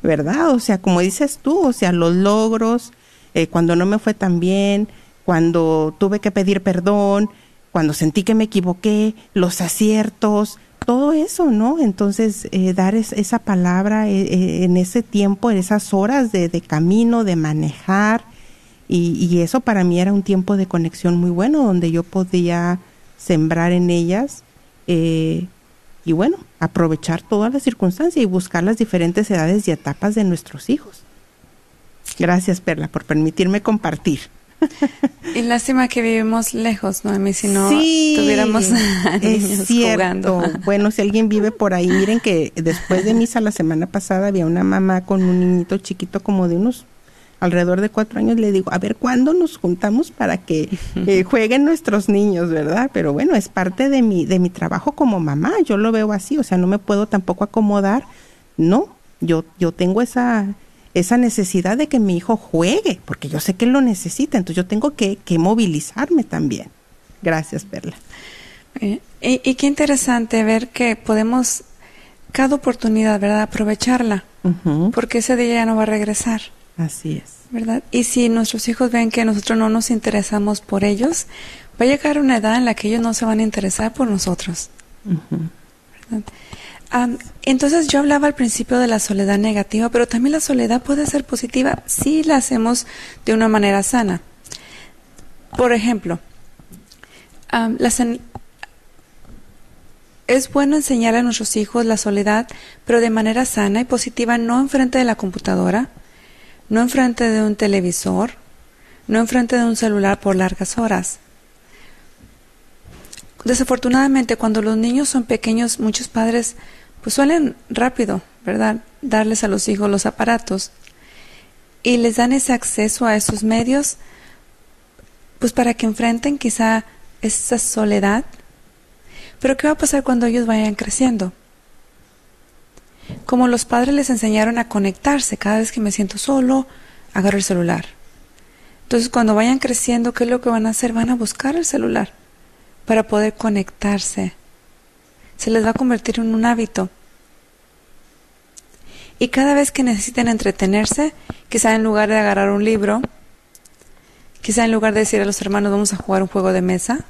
¿verdad? O sea, como dices tú, o sea, los logros, eh, cuando no me fue tan bien, cuando tuve que pedir perdón, cuando sentí que me equivoqué, los aciertos, todo eso, ¿no? Entonces, eh, dar es, esa palabra eh, eh, en ese tiempo, en esas horas de, de camino, de manejar, y, y, eso para mí era un tiempo de conexión muy bueno, donde yo podía sembrar en ellas eh, y bueno, aprovechar todas las circunstancias y buscar las diferentes edades y etapas de nuestros hijos. Gracias, Perla, por permitirme compartir. Y lástima que vivimos lejos, ¿no? A mí si no sí, tuviéramos es niños cierto. jugando. Bueno, si alguien vive por ahí, miren que después de misa la semana pasada había una mamá con un niñito chiquito como de unos alrededor de cuatro años, le digo, a ver, ¿cuándo nos juntamos para que eh, jueguen nuestros niños, verdad? Pero bueno, es parte de mi, de mi trabajo como mamá, yo lo veo así, o sea, no me puedo tampoco acomodar, no, yo, yo tengo esa, esa necesidad de que mi hijo juegue, porque yo sé que lo necesita, entonces yo tengo que, que movilizarme también. Gracias, Perla. Eh, y, y, qué interesante ver que podemos cada oportunidad, ¿verdad? Aprovecharla, uh -huh. porque ese día ya no va a regresar. Así es. ¿Verdad? Y si nuestros hijos ven que nosotros no nos interesamos por ellos, va a llegar una edad en la que ellos no se van a interesar por nosotros. Uh -huh. um, entonces yo hablaba al principio de la soledad negativa, pero también la soledad puede ser positiva si la hacemos de una manera sana. Por ejemplo, um, es bueno enseñar a nuestros hijos la soledad, pero de manera sana y positiva, no enfrente de la computadora, no enfrente de un televisor, no enfrente de un celular por largas horas. Desafortunadamente, cuando los niños son pequeños, muchos padres pues suelen rápido, ¿verdad? darles a los hijos los aparatos y les dan ese acceso a esos medios, pues para que enfrenten quizá esa soledad. Pero ¿qué va a pasar cuando ellos vayan creciendo? Como los padres les enseñaron a conectarse, cada vez que me siento solo, agarro el celular. Entonces cuando vayan creciendo, ¿qué es lo que van a hacer? Van a buscar el celular para poder conectarse. Se les va a convertir en un hábito. Y cada vez que necesiten entretenerse, quizá en lugar de agarrar un libro, quizá en lugar de decir a los hermanos vamos a jugar un juego de mesa,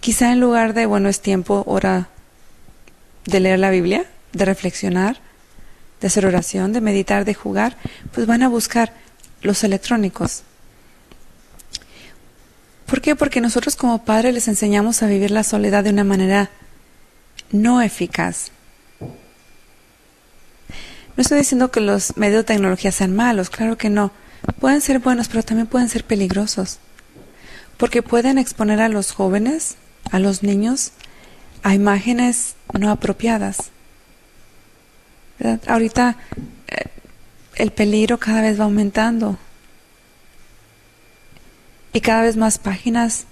quizá en lugar de, bueno, es tiempo, hora de leer la Biblia, de reflexionar, de hacer oración, de meditar, de jugar, pues van a buscar los electrónicos. ¿Por qué? Porque nosotros como padres les enseñamos a vivir la soledad de una manera no eficaz. No estoy diciendo que los medios de tecnología sean malos, claro que no. Pueden ser buenos, pero también pueden ser peligrosos. Porque pueden exponer a los jóvenes, a los niños, a imágenes no apropiadas. Ahorita eh, el peligro cada vez va aumentando. Y cada vez más páginas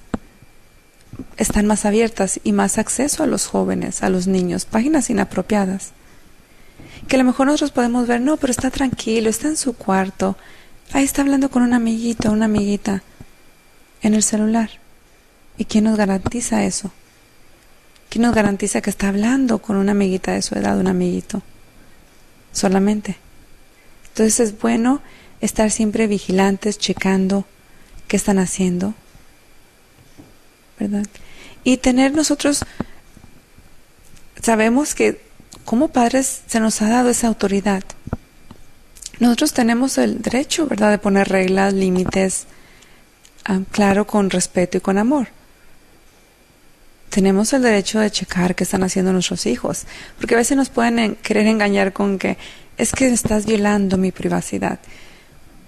están más abiertas y más acceso a los jóvenes, a los niños, páginas inapropiadas. Que a lo mejor nosotros podemos ver, no, pero está tranquilo, está en su cuarto, ahí está hablando con un amiguito, una amiguita, en el celular. ¿Y quién nos garantiza eso? ¿Quién nos garantiza que está hablando con una amiguita de su edad, un amiguito? Solamente. Entonces es bueno estar siempre vigilantes, checando qué están haciendo, ¿verdad? Y tener nosotros, sabemos que como padres se nos ha dado esa autoridad. Nosotros tenemos el derecho, ¿verdad?, de poner reglas, límites, ah, claro, con respeto y con amor. Tenemos el derecho de checar qué están haciendo nuestros hijos, porque a veces nos pueden en- querer engañar con que es que estás violando mi privacidad.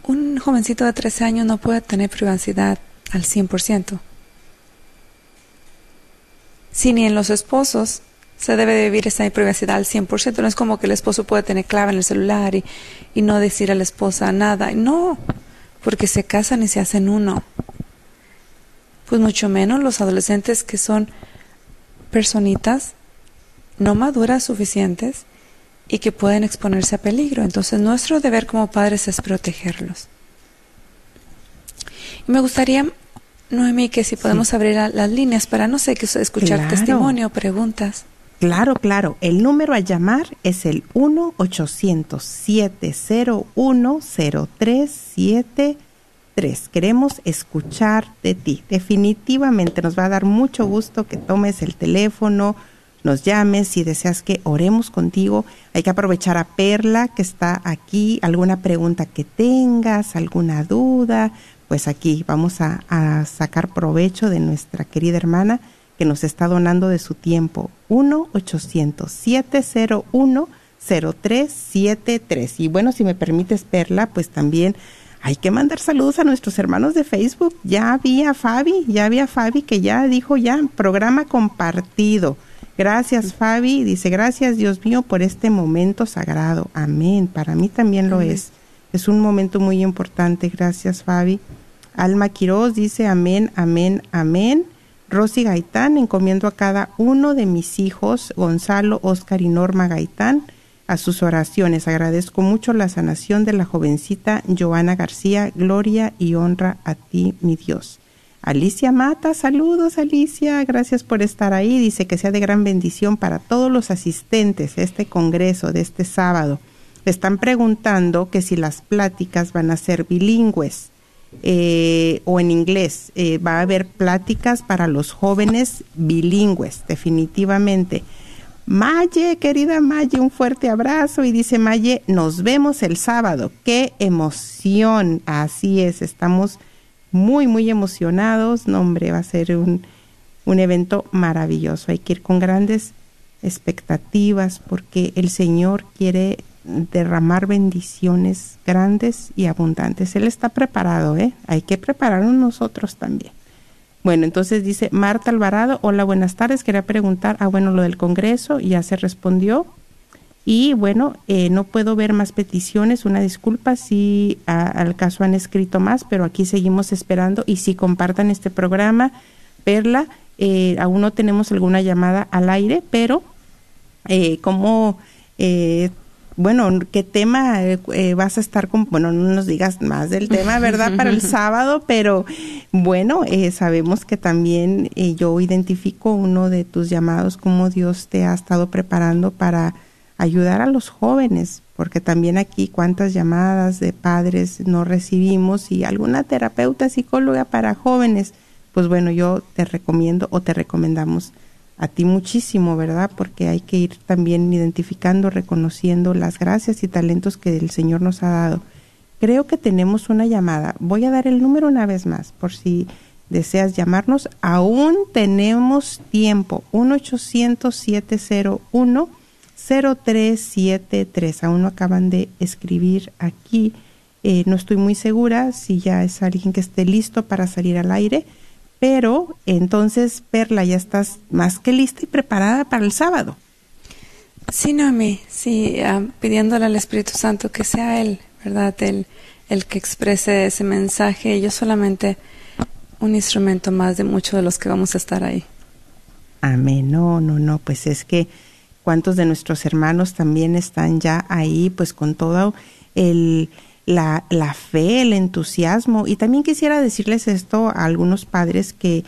Un jovencito de 13 años no puede tener privacidad al 100%. Si ni en los esposos se debe de vivir esa privacidad al 100%, no es como que el esposo puede tener clave en el celular y, y no decir a la esposa nada. No, porque se casan y se hacen uno. Pues mucho menos los adolescentes que son personitas no maduras suficientes y que pueden exponerse a peligro. Entonces nuestro deber como padres es protegerlos. Y me gustaría, Noemí, que si podemos abrir la- las líneas para, no sé, que escuchar Claro. testimonio, preguntas. Claro, claro. El número a llamar es el 1-800-701-0373. Queremos escuchar de ti. Definitivamente nos va a dar mucho gusto que tomes el teléfono, nos llames si deseas que oremos contigo. Hay que aprovechar a Perla que está aquí. Alguna pregunta que tengas, alguna duda, pues aquí vamos a, a sacar provecho de nuestra querida hermana que nos está donando de su tiempo. 1-800-701-0373. Y bueno, si me permites, Perla, pues también hay que mandar saludos a nuestros hermanos de Facebook. Ya vi a Fabi, ya vi a Fabi que ya dijo ya, programa compartido. Gracias, Fabi. Dice, gracias, Dios mío, por este momento sagrado. Amén. Para mí también lo es. Es un momento muy importante. Gracias, Fabi. Alma Quiroz dice, amén, amén, amén. Rosy Gaitán, encomiendo a cada uno de mis hijos, Gonzalo, Oscar y Norma Gaitán, a sus oraciones. Agradezco mucho la sanación de la jovencita Joana García. Gloria y honra a ti, mi Dios. Alicia Mata, saludos Alicia, gracias por estar ahí. Dice que sea de gran bendición para todos los asistentes a este congreso de este sábado. Están preguntando que si las pláticas van a ser bilingües eh, o en inglés. Eh, va a haber pláticas para los jóvenes bilingües, definitivamente. Maye, querida Maye, un fuerte abrazo. Y dice Maye, nos vemos el sábado. ¡Qué emoción! Así es, estamos muy, muy emocionados. No, hombre, va a ser un, un evento maravilloso. Hay que ir con grandes expectativas porque el Señor quiere derramar bendiciones grandes y abundantes. Él está preparado, ¿eh? Hay que prepararnos nosotros también. Bueno, entonces dice Marta Alvarado, hola, buenas tardes, quería preguntar, ah, bueno, lo del Congreso ya se respondió. Y bueno, eh, no puedo ver más peticiones, una disculpa si al caso han escrito más, pero aquí seguimos esperando y si compartan este programa, Perla, eh, aún no tenemos alguna llamada al aire, pero eh, como, eh, bueno, ¿qué tema eh, vas a estar con? Bueno, no nos digas más del tema, ¿verdad? Para el sábado, pero bueno, eh, sabemos que también eh, yo identifico uno de tus llamados, como Dios te ha estado preparando para ayudar a los jóvenes, porque también aquí cuántas llamadas de padres no recibimos y alguna terapeuta psicóloga para jóvenes, pues bueno, yo te recomiendo o te recomendamos a ti muchísimo, ¿verdad? Porque hay que ir también identificando, reconociendo las gracias y talentos que el Señor nos ha dado. Creo que tenemos una llamada. Voy a dar el número una vez más, por si deseas llamarnos. Aún tenemos tiempo. 1-800-701-0373. Aún no acaban de escribir aquí. Eh, no estoy muy segura si ya es alguien que esté listo para salir al aire. Pero entonces, Perla, ya estás más que lista y preparada para el sábado. Sí, Noemi, sí, ah, pidiéndole al Espíritu Santo que sea Él, ¿verdad? El, el que exprese ese mensaje. Yo solamente un instrumento más de muchos de los que vamos a estar ahí. Amén. No, no, no, pues es que cuántos de nuestros hermanos también están ya ahí, pues con todo el, la, la fe, el entusiasmo. Y también quisiera decirles esto a algunos padres que,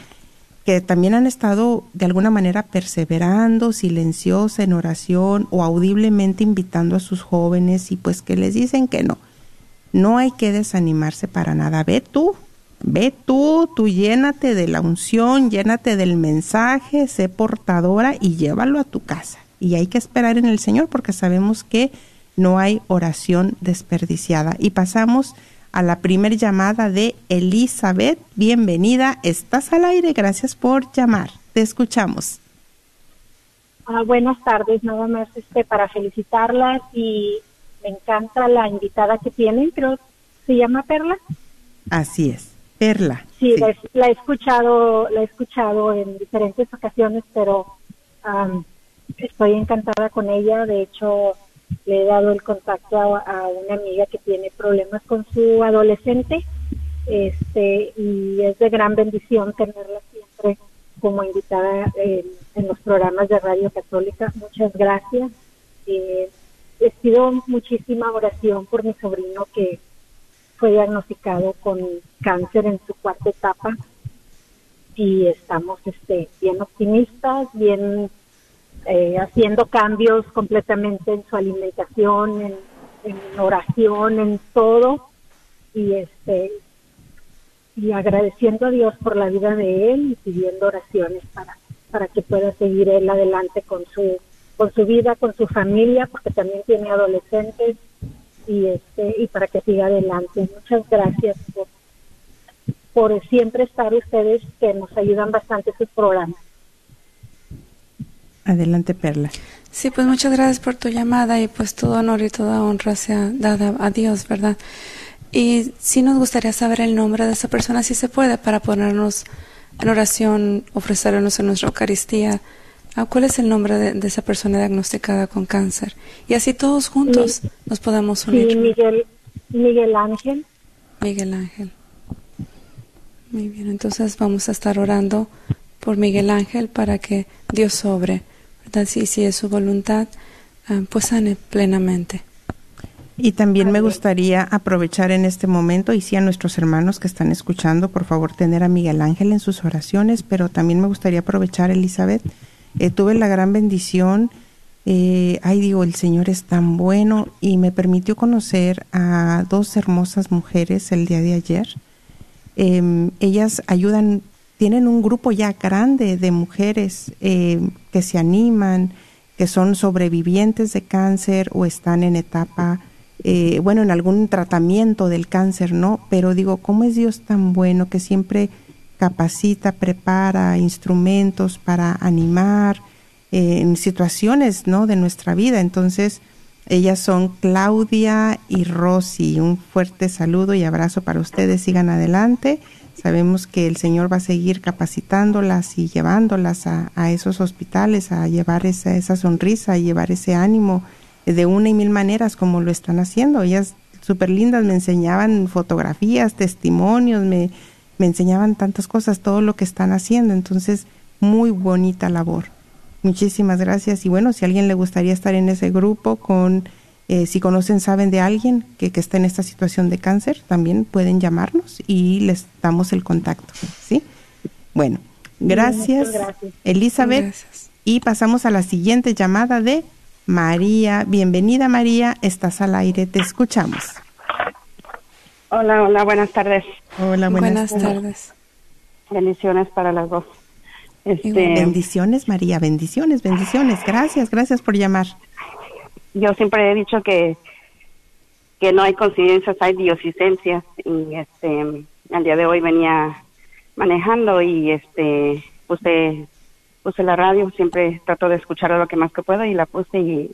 que también han estado de alguna manera perseverando, silenciosa en oración o audiblemente invitando a sus jóvenes y pues que les dicen que no. No hay que desanimarse para nada. Ve tú, ve tú, tú llénate de la unción, llénate del mensaje, sé portadora y llévalo a tu casa. Y hay que esperar en el Señor porque sabemos que no hay oración desperdiciada. Y pasamos a la primer llamada de Elizabeth. Bienvenida, estás al aire, gracias por llamar. Te escuchamos. Ah, buenas tardes, nada más este para felicitarlas y me encanta la invitada que tienen, creo se llama Perla. Así es, Perla. Sí, Sí. La, he- la he escuchado, la he escuchado en diferentes ocasiones, pero am, estoy encantada con ella. De hecho, le he dado el contacto a, a una amiga que tiene problemas con su adolescente, este, y es de gran bendición tenerla siempre como invitada en, los programas de Radio Católica. Muchas gracias. Eh, les pido muchísima oración por mi sobrino que fue diagnosticado con cáncer en su cuarta etapa y estamos este, bien optimistas, bien eh, haciendo cambios completamente en su alimentación, en, en oración, en todo y este y agradeciendo a Dios por la vida de él y pidiendo oraciones para para que pueda seguir él adelante con su con su vida, con su familia, porque también tiene adolescentes y este y para que siga adelante. Muchas gracias por por siempre estar ustedes que nos ayudan bastante sus programas. Adelante, Perla. Sí, pues muchas gracias por tu llamada y pues todo honor y toda honra sea dada a Dios, ¿verdad? Y sí nos gustaría saber el nombre de esa persona, si se puede, para ponernos en oración, ofrecernos en nuestra Eucaristía. Ah, ¿Cuál es el nombre de, de esa persona diagnosticada con cáncer? Y así todos juntos Mi- nos podemos Sí, unir. Miguel Miguel Ángel. Miguel Ángel. Muy bien, entonces vamos a estar orando por Miguel Ángel para que Dios sobre, Si, si es su voluntad, ah, pues sane plenamente. Y también me gustaría aprovechar en este momento y sí a nuestros hermanos que están escuchando, por favor, tener a Miguel Ángel en sus oraciones, pero también me gustaría aprovechar, Elizabeth, eh, tuve la gran bendición, eh, ay digo, el Señor es tan bueno y me permitió conocer a dos hermosas mujeres el día de ayer. Eh, ellas ayudan, tienen un grupo ya grande de mujeres eh, que se animan, que son sobrevivientes de cáncer o están en etapa, eh, bueno, en algún tratamiento del cáncer, ¿no? Pero digo, ¿cómo es Dios tan bueno que siempre capacita, prepara instrumentos para animar eh, en situaciones, ¿no? De nuestra vida. Entonces, ellas son Claudia y Rosy. Un fuerte saludo y abrazo para ustedes. Sigan adelante. Sabemos que el Señor va a seguir capacitándolas y llevándolas a, esos hospitales, a llevar esa, esa sonrisa, a llevar ese ánimo de una y mil maneras como lo están haciendo. Ellas súper lindas me enseñaban fotografías, testimonios, me, me enseñaban tantas cosas, todo lo que están haciendo. Entonces, muy bonita labor. Muchísimas gracias. Y bueno, si alguien le gustaría estar en ese grupo con... Eh, si conocen, saben de alguien que, que está en esta situación de cáncer, también pueden llamarnos y les damos el contacto. ¿Sí? Bueno, gracias. Elizabeth. Gracias. Y pasamos a la siguiente llamada de María. Bienvenida, María. Estás al aire. Te escuchamos. Hola, hola, buenas tardes. Hola, Buenas, buenas, tardes. Bendiciones para las dos. Este, Bendiciones, María. Bendiciones, bendiciones. Gracias, gracias por llamar. Yo siempre he dicho que que no hay coincidencias, hay diosicencias y este al día de hoy venía manejando y este puse puse la radio, siempre trato de escuchar lo que más que puedo y la puse y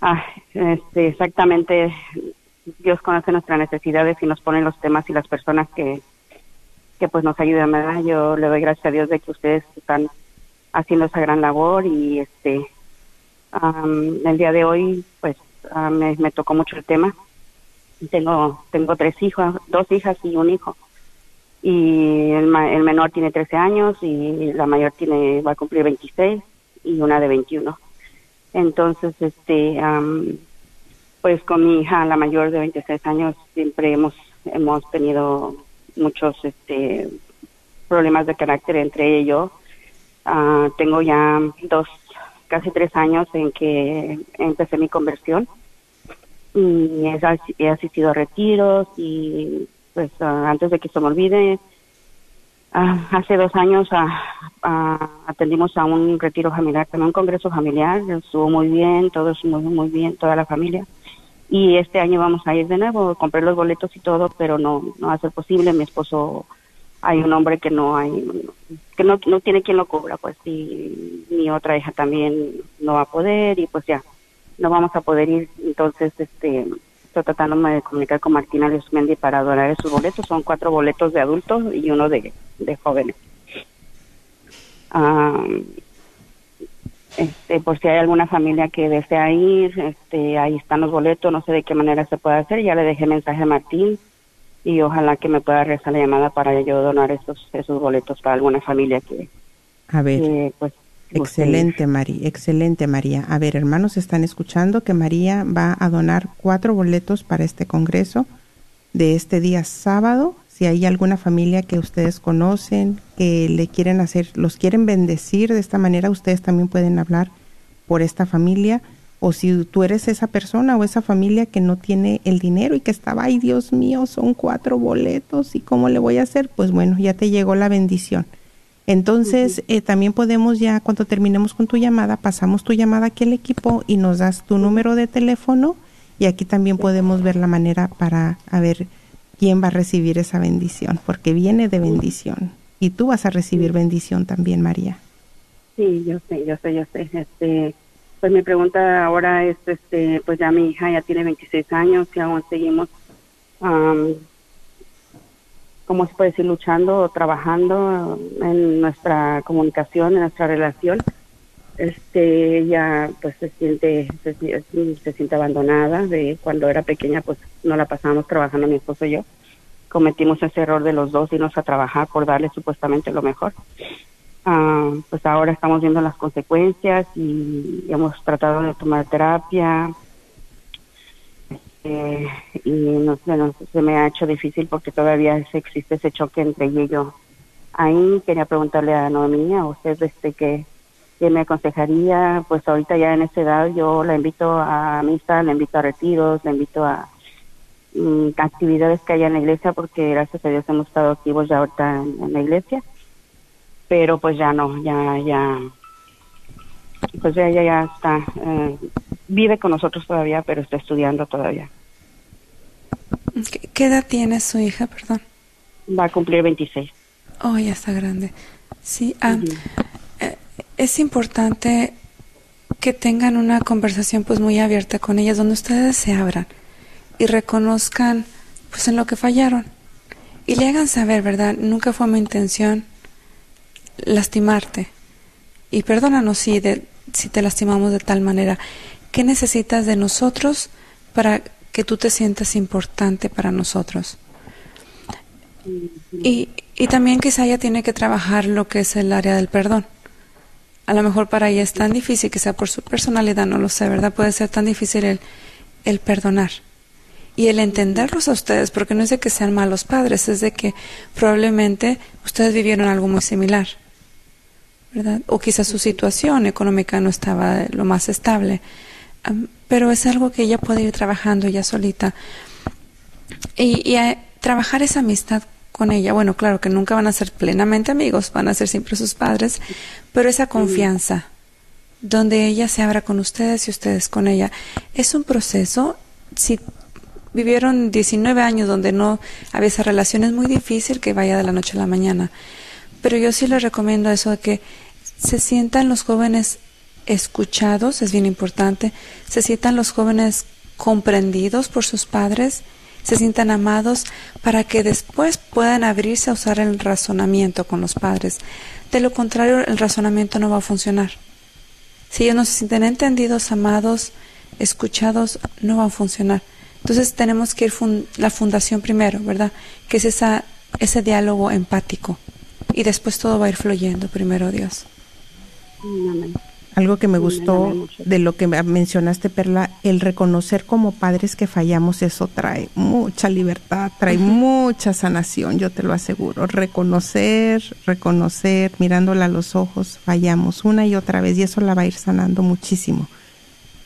ah, este exactamente Dios conoce nuestras necesidades y nos pone los temas y las personas que que pues nos ayudan, ¿verdad? Yo le doy gracias a Dios de que ustedes están haciendo esa gran labor y este Am, el día de hoy, pues, ah, me, tocó mucho el tema. Tengo tengo tres hijos, dos hijas y un hijo. Y el, el menor tiene 13 años y la mayor tiene va a cumplir 26 y una de 21. Entonces, este, am, pues con mi hija, la mayor de 26 años, siempre hemos hemos tenido muchos este problemas de carácter entre ella y yo. Ah, tengo ya dos, casi tres años en que empecé mi conversión. Y he, asi- he asistido a retiros y pues ah, antes de que se me olvide, ah, hace dos años ah, atendimos a un retiro familiar, también un congreso familiar, estuvo muy bien, todos muy, muy bien, toda la familia. Y este año vamos a ir de nuevo, compré los boletos y todo, pero no, no va a ser posible, mi esposo hay un hombre que no hay que no, no tiene quien lo cubra pues y mi otra hija también no va a poder y pues ya no vamos a poder ir. Entonces este estoy tratándome de comunicar con Martina Luzmendi para donar esos boletos. Son cuatro boletos de adultos y uno de, de jóvenes. Ah, este por si hay alguna familia que desea ir este ahí están los boletos no sé de qué manera se puede hacer. Ya le dejé mensaje a Martín y ojalá que me pueda rezar la llamada para yo donar esos esos boletos para alguna familia que, A ver. que, pues. Excelente, María. Excelente, María. A ver, hermanos, están escuchando que María va a donar cuatro boletos para este congreso de este día sábado. Si hay alguna familia que ustedes conocen, que le quieren hacer, los quieren bendecir de esta manera, ustedes también pueden hablar por esta familia. O si tú eres esa persona o esa familia que no tiene el dinero y que estaba, ay Dios mío, son cuatro boletos y cómo le voy a hacer, pues bueno, ya te llegó la bendición. Entonces, eh, también podemos ya, cuando terminemos con tu llamada, pasamos tu llamada aquí al equipo y nos das tu número de teléfono y aquí también podemos ver la manera para a ver quién va a recibir esa bendición, porque viene de bendición. Y tú vas a recibir bendición también, María. Sí, yo sé, yo sé, yo sé. Este, pues mi pregunta ahora es, este, pues ya mi hija ya tiene 26 años y aún seguimos, am, ¿cómo se puede decir? Luchando o trabajando en nuestra comunicación, en nuestra relación. Este, ella pues se siente, se, se siente abandonada de cuando era pequeña, pues no la pasábamos trabajando mi esposo y yo. Cometimos ese error de los dos irnos a trabajar por darle supuestamente lo mejor. Ah, pues ahora estamos viendo las consecuencias y hemos tratado de tomar terapia. Eh, y no sé, no se me ha hecho difícil porque todavía existe ese choque entre ella y yo. Ahí quería preguntarle a Noemí, a usted este que, me aconsejaría, pues ahorita ya en esa edad yo la invito a misa, la invito a retiros, la invito a mm, actividades que haya en la iglesia porque gracias a Dios hemos estado activos ya ahorita en la iglesia pero pues ya no, ya, ya, pues ya, ya, ya está, eh, vive con nosotros todavía, pero está estudiando todavía. ¿Qué, edad tiene su hija, perdón? Va a cumplir 26. Oh, ya está grande. Sí, ah, eh, es importante que tengan una conversación pues muy abierta con ellas, donde ustedes se abran y reconozcan pues en lo que fallaron y le hagan saber, ¿verdad? Nunca fue mi intención lastimarte y perdónanos si, de, si te lastimamos de tal manera ¿qué necesitas de nosotros para que tú te sientas importante para nosotros? Y, y también quizá ella tiene que trabajar lo que es el área del perdón. A lo mejor para ella es tan difícil, quizá por su personalidad, no lo sé, ¿verdad? Puede ser tan difícil el, el perdonar y el entenderlos a ustedes, porque no es de que sean malos padres, es de que probablemente ustedes vivieron algo muy similar, ¿verdad? O quizás su situación económica no estaba lo más estable, pero es algo que ella puede ir trabajando ya solita y, y a- trabajar esa amistad con ella. Bueno, claro que nunca van a ser plenamente amigos, van a ser siempre sus padres, pero esa confianza donde ella se abra con ustedes y ustedes con ella. Es un proceso, si vivieron 19 años donde no había esa relación, es muy difícil que vaya de la noche a la mañana. Pero yo sí les recomiendo eso de que se sientan los jóvenes escuchados, es bien importante, se sientan los jóvenes comprendidos por sus padres, se sientan amados para que después puedan abrirse a usar el razonamiento con los padres. De lo contrario, el razonamiento no va a funcionar. Si ellos no se sienten entendidos, amados, escuchados, no va a funcionar. Entonces tenemos que ir fun- la fundación primero, ¿verdad? Que es esa, ese diálogo empático. Y después todo va a ir fluyendo, primero Dios. Amén. Algo que me gustó de lo que me- mencionaste, Perla, el reconocer como padres que fallamos, eso trae mucha libertad, trae mucha sanación, yo te lo aseguro. Reconocer, reconocer, mirándola a los ojos, fallamos una y otra vez y eso la va a ir sanando muchísimo.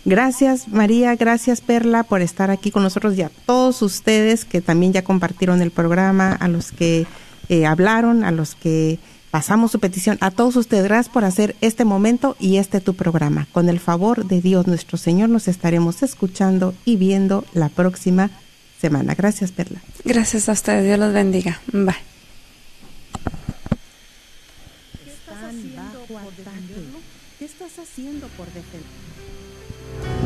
Gracias María, gracias Perla por estar aquí con nosotros y a todos ustedes que también ya compartieron el programa, a los que eh, hablaron, a los que pasamos su petición, a todos ustedes, gracias por hacer este momento y este tu programa. Con el favor de Dios nuestro Señor nos estaremos escuchando y viendo la próxima semana. Gracias Perla. Gracias a ustedes, Dios los bendiga. Bye. ¿Qué estás haciendo por defender? En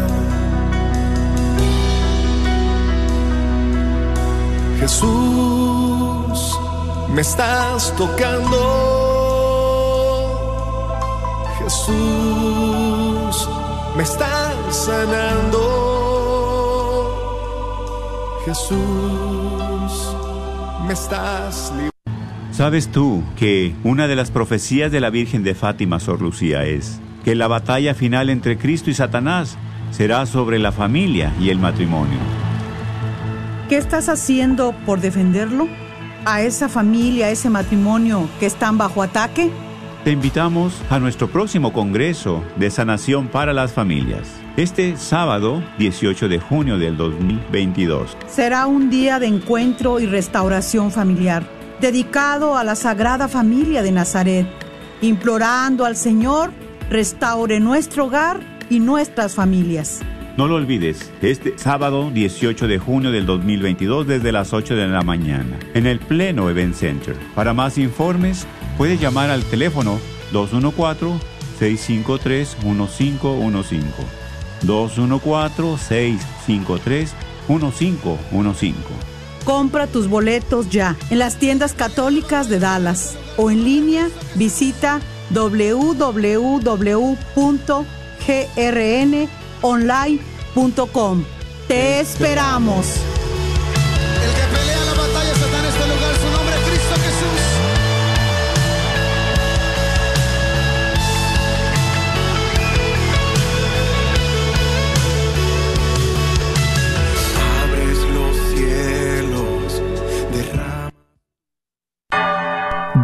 Jesús, me estás tocando. Jesús, me estás sanando. Jesús, me estás librando. ¿Sabes tú que una de las profecías de la Virgen de Fátima, Sor Lucía, es que la batalla final entre Cristo y Satanás será sobre la familia y el matrimonio? ¿Qué estás haciendo por defenderlo? ¿A esa familia, a ese matrimonio que están bajo ataque? Te invitamos a nuestro próximo Congreso de Sanación para las Familias, este sábado 18 de junio del 2022. Será un día de encuentro y restauración familiar, dedicado a la Sagrada Familia de Nazaret, implorando al Señor restaure nuestro hogar y nuestras familias. No lo olvides, este sábado 18 de junio del 2022 desde las 8 de la mañana en el Pleno Event Center. Para más informes, puede llamar al teléfono 214-653-1515. 214-653-1515. Compra tus boletos ya en las tiendas católicas de Dallas o en línea visita www.grnonline.com. Te esperamos.